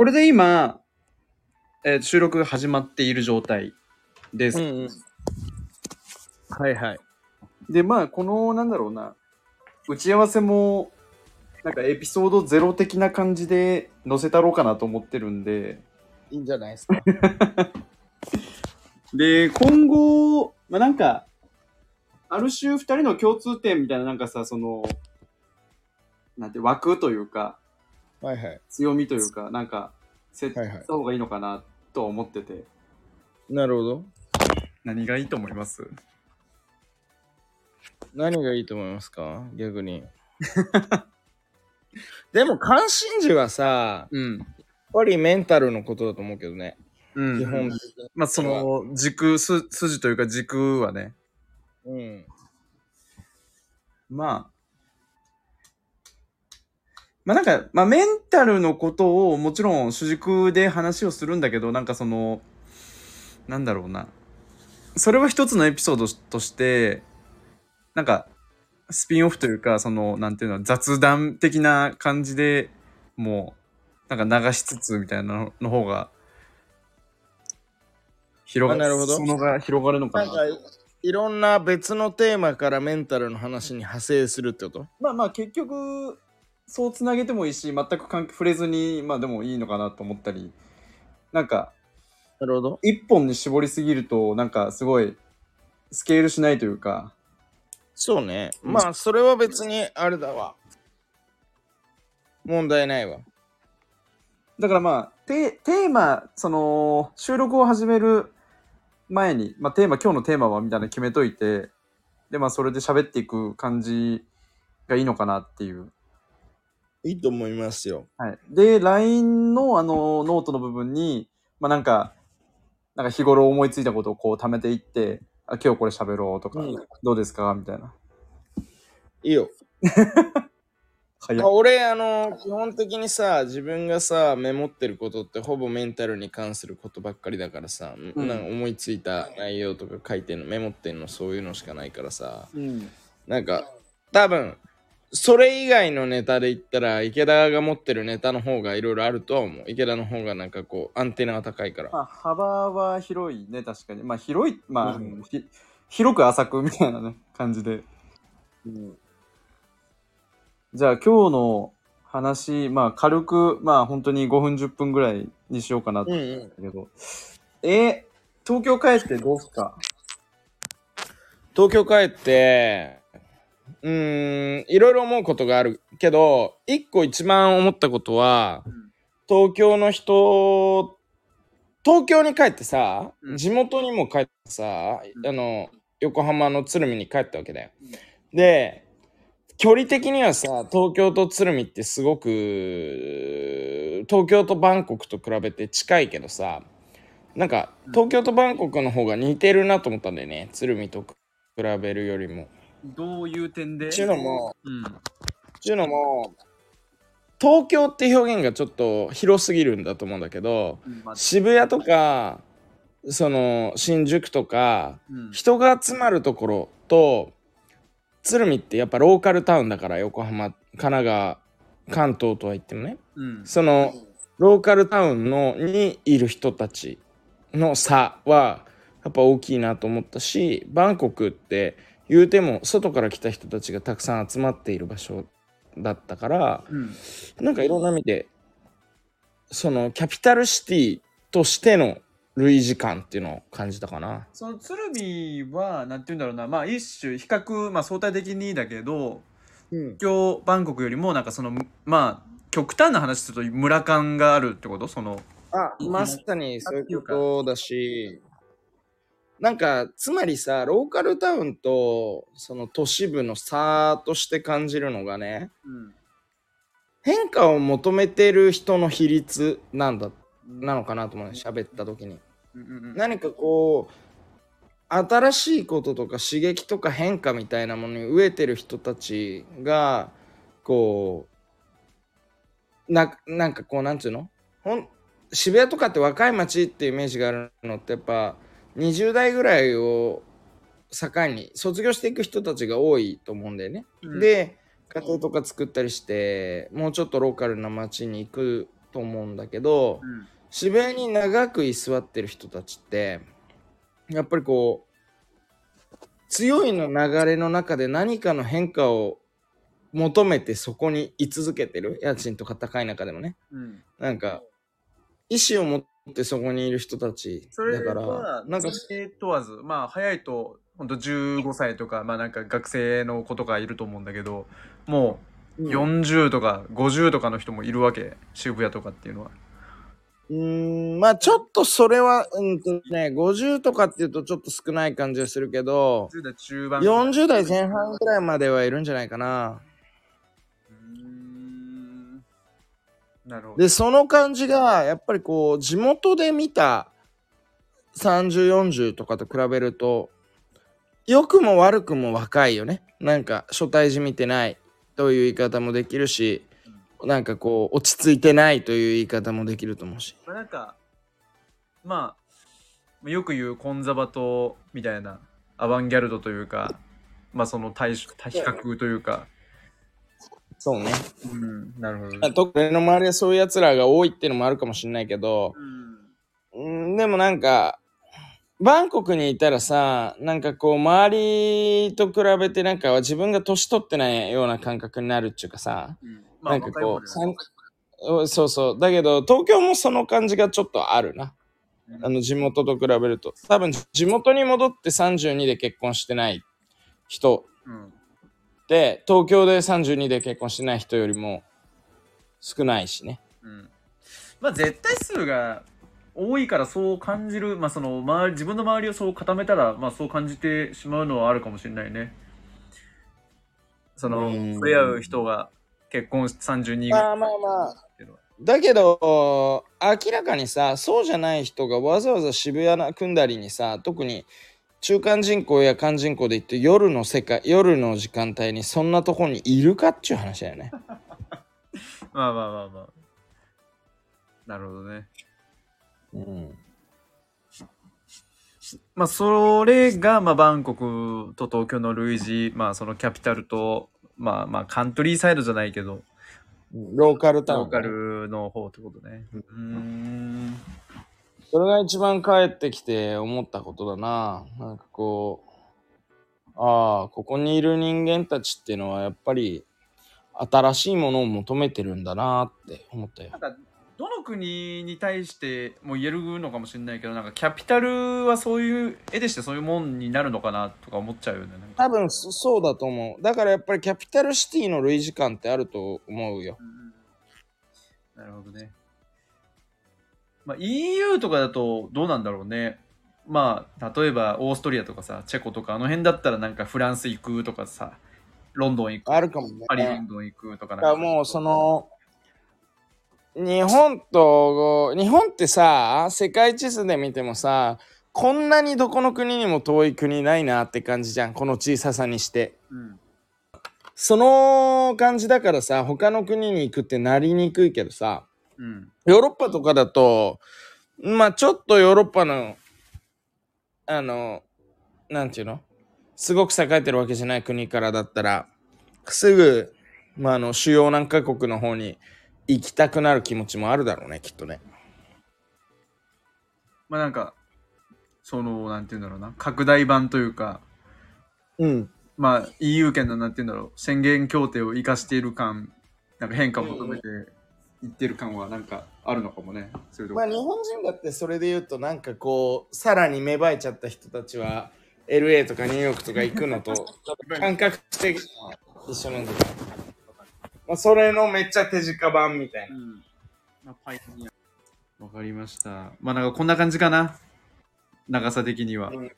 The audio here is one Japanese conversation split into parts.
これで今、えー収録が始まっている状態です。うんうん。はいはい。で、まあ、この、なんだろうな、打ち合わせも、なんかエピソードゼロ的な感じで載せたろうかなと思ってるんで、いいんじゃないですか。で、今後、まあ、なんか、ある種二人の共通点みたいな、なんかさ、その、なんて、枠というか、はいはい。強みというか、なんか、設定はいはいした方がいいのかなとは思ってて、なるほど。何がいいと思います？何がいいと思いますか？逆に。でも関心事はさ、うん。やっぱりメンタルのことだと思うけどね。うん。基本的に。まあ、その、軸、す筋というか軸はね、うん。まあ、まあなんか、まあメンタルのことをもちろん主軸で話をするんだけど、なんかその、なんだろうな。それは一つのエピソードとして、なんか、スピンオフというか、その、なんていうの、雑談的な感じでもう、なんか流しつつみたいなのの方が、広がるそのが広がるのかな。なんか、いろんな別のテーマからメンタルの話に派生するってこと？まあまあ結局そうつなげてもいいし全く関係触れずにまあでもいいのかなと思ったりなんかなるほど。一本に絞りすぎるとなんかすごいスケールしないというかそうね。うんまあ、それは別にあれだわ。問題ないわ。だからまあテテーマその収録を始める前に、まあ、テーマ今日のテーマはみたいなの決めといてでまあそれで喋っていく感じがいいのかなっていういいと思いますよ。はい。で、LINE のあの、ノートの部分に、まあなんか、なんか日頃思いついたことをこう貯めていって、あ、今日これ喋ろうとか、うんどうですか？みたいな。いいよ。あ俺、あの、基本的にさ、自分がさ、メモってることってほぼメンタルに関することばっかりだからさ、うんなんか思いついた内容とか書いてんの、メモってんの、そういうのしかないからさ、うん。なんか、多分、それ以外のネタで言ったら、池田が持ってるネタの方がいろいろあるとは思う。池田の方がなんかこう、アンテナが高いから。まあ幅は広いね、確かに。まあ広い、まあ、うんひ広く浅くみたいなね、感じで。うんじゃあ今日の話、まあ軽く、まあ本当に5分10分ぐらいにしようかなとうん思うんうん。だけど。え東京帰ってどうすか？東京帰って、うーん、いろいろ思うことがあるけど、一個一番思ったことは、うん。東京の人、東京に帰ってさ、うん。地元にも帰ってさ、うん。あの、横浜の鶴見に帰ったわけだよ。うん。で、距離的にはさ、東京と鶴見ってすごく、東京とバンコクと比べて近いけどさ、なんかうん。東京とバンコクの方が似てるなと思ったんだよね、鶴見と比べるよりも。どういう点で？ちゅうのも、うん。ちゅうのも、東京って表現がちょっと広すぎるんだと思うんだけど、まあ渋谷とか、その新宿とか、うん人が集まるところと、鶴見ってやっぱローカルタウンだから、横浜、神奈川、関東とは言ってもね。うん。そのローカルタウンのにいる人たちの差はやっぱ大きいなと思ったしバンコクって言うても外から来た人たちがたくさん集まっている場所だったからうん。なんかいろんな意味でそのキャピタルシティとしての類似感っていうのを感じたかな。その鶴見は、なんて言うんだろうな、まあ一種比較、まあ相対的にだけど、うん、東京、バンコクよりも、なんかその、まあ、極端な話すると村感があるってこと？その、あまさにそういうことだしなんかつまりさローカルタウンとその都市部の差として感じるのがねうん。変化を求めてる人の比率なんだなのかなと思うね喋った時にうんうんうん。何かこう新しいこととか刺激とか変化みたいなものに飢えてる人たちがこうななんかこうなんつうの？ほん渋谷とかって若い街っていうイメージがあるのってやっぱ20代ぐらいを境に卒業していく人たちが多いと思うんだよね。うん。で家庭とか作ったりしてもうちょっとローカルな街に行くと思うんだけど、うん。渋谷に長く居座ってる人たちってやっぱりこう強いの流れの中で何かの変化を求めてそこに居続けてる家賃とか高い中でもね。うん。なんか意思を持ってそこにいる人たちそれだからはなんか問わずまあ早いと本当15歳とかまあなんか学生の子とかいると思うんだけどもう40とか50とかの人もいるわけ渋谷とかっていうのは。うーんまあちょっとそれはうんとね50とかっていうとちょっと少ない感じがするけど10代中盤40代前半ぐらいまではいるんじゃないかな。なるほど。でその感じがやっぱりこう地元で見た3040とかと比べると良くも悪くも若いよね。なんか初対時見てないという言い方もできるしなんかこう落ち着いてないという言い方もできると思うし。まあなんかまあよく言うコンザバトみたいなアバンギャルドというかまあその対比較というかそうね。うんなるほどね。あと俺の周りはそういうやつらが多いっていうのもあるかもしれないけどうん。うんでもなんかバンコクにいたらさなんかこう周りと比べてなんか自分が年取ってないような感覚になるっていうかさうん。なんかこう、そうそう。だけど、東京もその感じがちょっとあるな。あの、地元と比べると。多分、地元に戻って32で結婚してない人うんで、東京で32で結婚してない人よりも少ないしね。うんまあ絶対数が多いからそう感じる、まあその周り自分の周りをそう固めたら、まあそう感じてしまうのはあるかもしれないね。そのうん触れ合う人が結婚し32ぐらいまあまあまあ。だけど、明らかにさ、そうじゃない人がわざわざ渋谷な組んだりにさ、特に中間人口や間人口で言って夜の世界、夜の時間帯にそんなとこにいるかっていう話だよね。まあまあまあまあ。なるほどね。うん。まあそれが、まあバンコクと東京の類似、まあそのキャピタルと、まあまあカントリーサイドじゃないけど、ローカルタウン、ローカ。ルの方ってことね。うーん。それが一番帰ってきて思ったことだな。なんかこう、ああ、ここにいる人間たちっていうのはやっぱり新しいものを求めてるんだなって思ったよな。んかどの国に対しても言えるのかもしれないけどなんかキャピタルはそういう絵でしてそういうもんになるのかなとか思っちゃうよね多分そそうだと思う。だからやっぱりキャピタルシティの類似感ってあると思うよ。なるほどね、まあ、EU とかだとどうなんだろうね。まあ例えばオーストリアとかさチェコとかあの辺だったらなんかフランス行くとかさロンドン行くあるかもね。パリロンドン行くとかだなんか。らもうその日本と日本ってさ世界地図で見てもさこんなにどこの国にも遠い国ないなって感じじゃんこの小ささにして。うん。その感じだからさ他の国に行くってなりにくいけどさうんヨーロッパとかだとまあちょっとヨーロッパのあのなんていうの？すごく栄えてるわけじゃない国からだったらすぐ、まあ、あの主要何カ国の方に行きたくなる気持ちもあるだろうねきっとね。まあなんかそのなんて言うんだろうな拡大版というかうん。まあ EU 圏のなんて言うんだろう宣言協定を生かしている感なんか変化を求めていってる感はなんかあるのかもね。そういうとこ。まあ日本人だってそれで言うとなんかこうさらに芽生えちゃった人たちは LA とかニューヨークとか行くのと 感覚的には一緒なんだけど、まあ、それのめっちゃ手近版みたいな。うん。まあ、パイオニア。わかりました。まあなんかこんな感じかな。長さ的には、うん。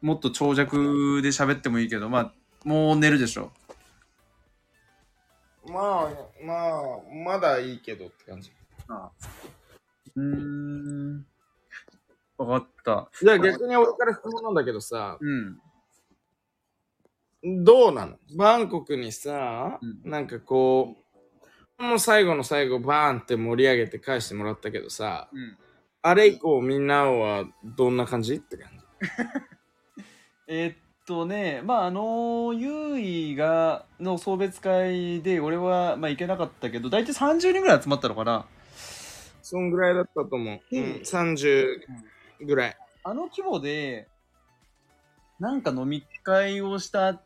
もっと長尺で喋ってもいいけどまあもう寝るでしょまあまあまだいいけどって感じ。あうーん。わかった。じゃあ逆に俺から質問なんだけどさ、うん。どうなの？バンコクにさ、うん。なんかこう、もう最後の最後バーンって盛り上げて返してもらったけどさ、うん。あれ以降みんなはどんな感じ？って感じ。えーっとねまああの優位がの送別会で俺はまあ行けなかったけど大体30人ぐらい集まったのかな。そんぐらいだったと思う。うん。うん、30ぐらい。あの規模でなんか飲み会をしたっ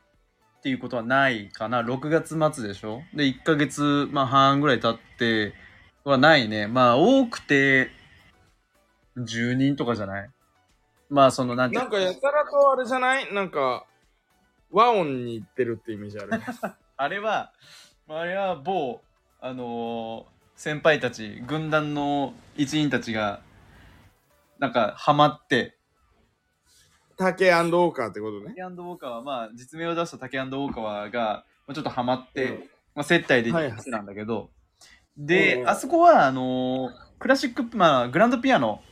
ていうことはないかな。6月末でしょ。で1ヶ月、まあ、半ぐらい経ってはないね。まあ多くて10人とかじゃない？まあそのなんてなんかやたらとあれじゃない？なんか、和音に行ってるってイメージある。あれは、あれは某、あのー先輩たち、軍団の一員たちが、なんか、ハマって、竹オーカーってことね。竹ウォーカーは、まあ、実名を出した竹ウォーカーが、まあちょっとハマって、うん。まあ、接待ではいはいしてなんだけど、うんで、うんあそこは、あのークラシック、まあ、グランドピアノ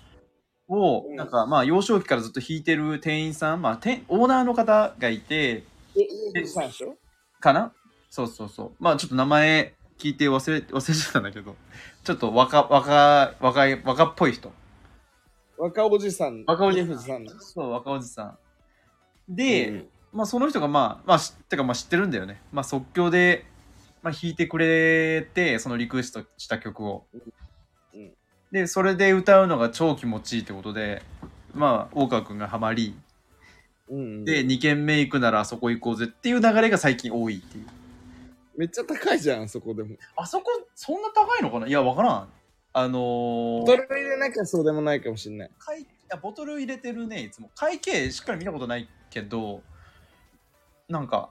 を、うんなんか、まあ、幼少期からずっと弾いてる店員さん、まあ、店オーナーの方がいて、え、え、さんでしょ？かな？そうそうそう。まあちょっと名前聞いて忘れ、忘れちゃったんだけど、ちょっと若、若、若い、若っぽい人。若おじさん。若おじさんね。そう、若おじさん。で、うんまあその人がまあ、まあ知ってかまあ知ってるんだよね。まあ即興で、まあ弾いてくれて、そのリクエストした曲を。うんで、それで歌うのが超気持ちいいってことで、まあ、大川くんがハマり、うん、で、2軒目行くならあそこ行こうぜっていう流れが最近多いっていう。めっちゃ高いじゃん、そこでも。あそこ、そんな高いのかな？いや、わからん。あのー、それ入れなきゃそうでもないかもしんない。会いやボトル入れてるねいつも会計しっかり見たことないけどなんか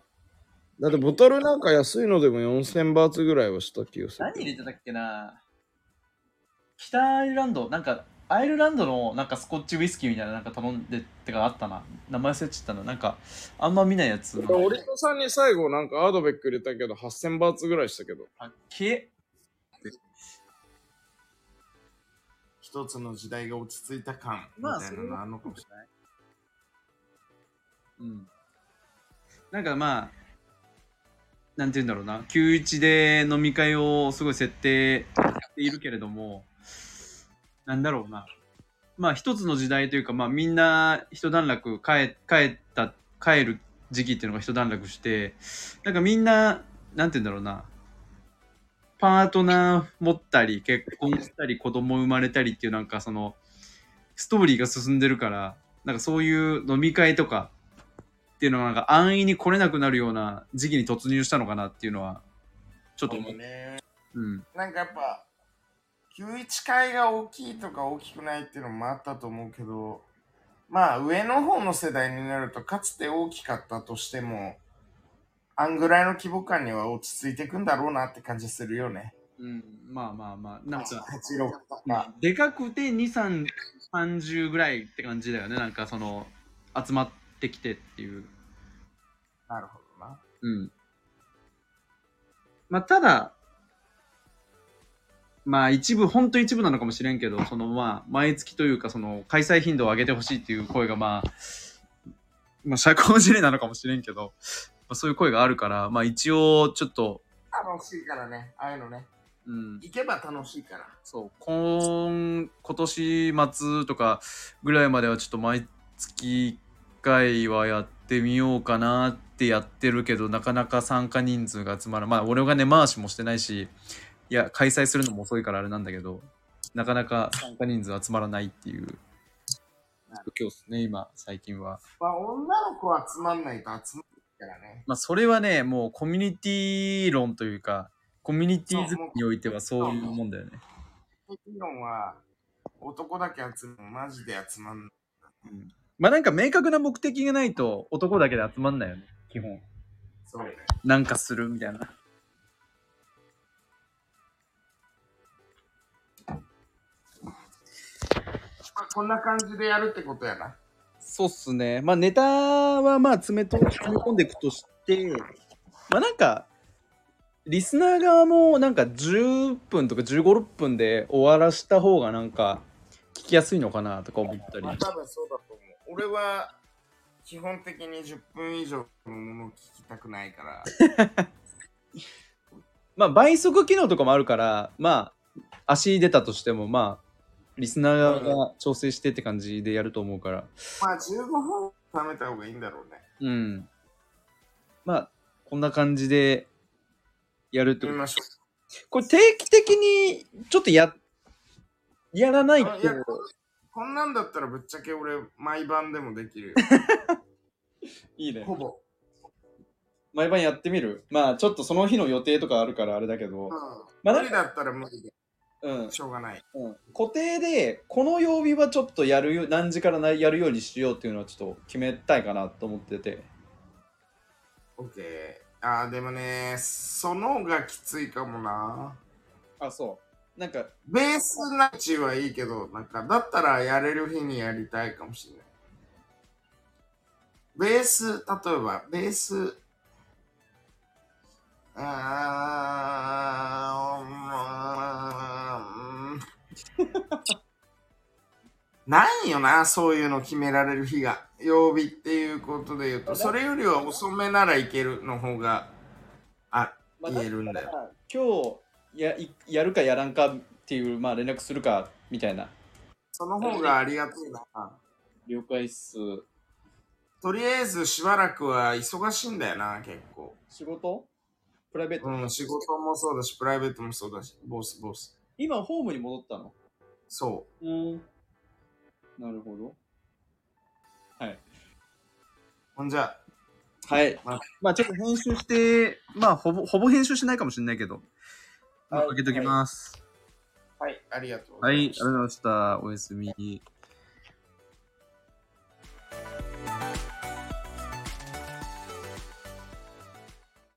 だってボトルなんか安いのでも4000バーツぐらいはした気がする。何入れてたっけな？北アイルランドなんかアイルランドのなんかスコッチウイスキーみたいななんか頼んでってかあったな。名前忘れちゃったな。なんかあんま見ないやつ。オリトさんに最後なんかアドベック入れたけど8000バーツぐらいしたけど。あっけ？一つの時代が落ち着いた感。みまあたいなのあるのかもしれない。うん。なんかまあなんて言うんだろうな。91で飲み会をすごい設定しているけれどもなんだろうなまあ一つの時代というかまあみんな一段落帰帰った帰る時期っていうのが一段落してなんかみんななんて言うんだろうなパートナー持ったり結婚したり子供生まれたりっていうなんかそのストーリーが進んでるからなんかそういう飲み会とかっていうのはなんか安易に来れなくなるような時期に突入したのかなっていうのはちょっと思う。ね。うん。なんかやっぱ、91階が大きいとか大きくないっていうのもあったと思うけど、まあ上の方の世代になるとかつて大きかったとしても、あんぐらいの規模感には落ち着いていくんだろうなって感じするよね。うん、まあまあまあ、なんか、86とか。でかくて2、3、30ぐらいって感じだよね。なんかその、集まってきてっていう。なるほどな。うん。まあ、ただ、まあ一部、本当一部なのかもしれんけど、そのまあ、毎月というか、その、開催頻度を上げてほしいっていう声がまあ、まあ、社交辞令なのかもしれんけど、まあ、そういう声があるから、まあ一応、ちょっと、楽しいからね、ああいうのね。うん、行けば楽しいから。そう、今、今年末とかぐらいまではちょっと毎月1回はやってみようかなってやってるけど、なかなか参加人数が集まらない。まあ、俺がね、回しもしてないし、いや、開催するのも遅いからあれなんだけど、なかなか参加人数集まらないっていう、今日ですね、今、最近は。まあ女の子は集まんないと集まるからね。まあ、それはね、もうコミュニティ論というか、コミュニティ作りにおいてはそういうもんだよね。議論は男だけ集まるマジで集まんない。まあなんか明確な目的がないと男だけで集まんないよね、基本。そうね。なんかするみたいな。こんな感じでやるってことやな。そうっすね。まあネタはまあ詰めと詰め込んでいくとして、まあなんか、リスナー側もなんか10分とか15、6分で終わらした方がなんか聞きやすいのかなとか思ったりまあ、。多分そうだと思う。俺は基本的に10分以上のものを聞きたくないから。まあ倍速機能とかもあるから、まあ足出たとしてもまあリスナー側が調整してって感じでやると思うから。まあ15分貯めた方がいいんだろうね。うん。まあ、こんな感じでやるってこと。見ましょこれ定期的にちょっとや、やらないとあい。こんなんだったらぶっちゃけ俺、毎晩でもできるよ。いいねほぼ。毎晩やってみる？まあ、ちょっとその日の予定とかあるからあれだけどうん。、まあ無理だったら無理で、うん。しょうがない。うん、固定でこの曜日はちょっとやるよ何時からなやるようにしようっていうのはちょっと決めたいかなと思っててオッケー。あー、でもね、そのがきついかもな。あそうなんかベースなちはいいけど、なんか、だったらやれる日にやりたいかもしれない。ベース、例えば、ベース、あないよな、そういうの決められる日が。曜日っていうことで言うと、それよりは遅めならいけるの方が、あ、まあ言えるんだよ。今日やいやるかやらんかっていう、まあ、連絡するかみたいな。その方がありがたいな。了解っす。とりあえずしばらくは忙しいんだよな、結構。仕事？プライベート、うん、仕事もそうだし、プライベートもそうだし、ボス、ボス。今ホームに戻ったの？そうんなるほどはい。う。ほんじゃ、はいま。まあちょっと編集して、まあほぼ、ほぼ編集しないかもしれないけど、まあ、はいかけときます。はい、ありがとうごはい、あざいましたりがとうございました。おやすみ。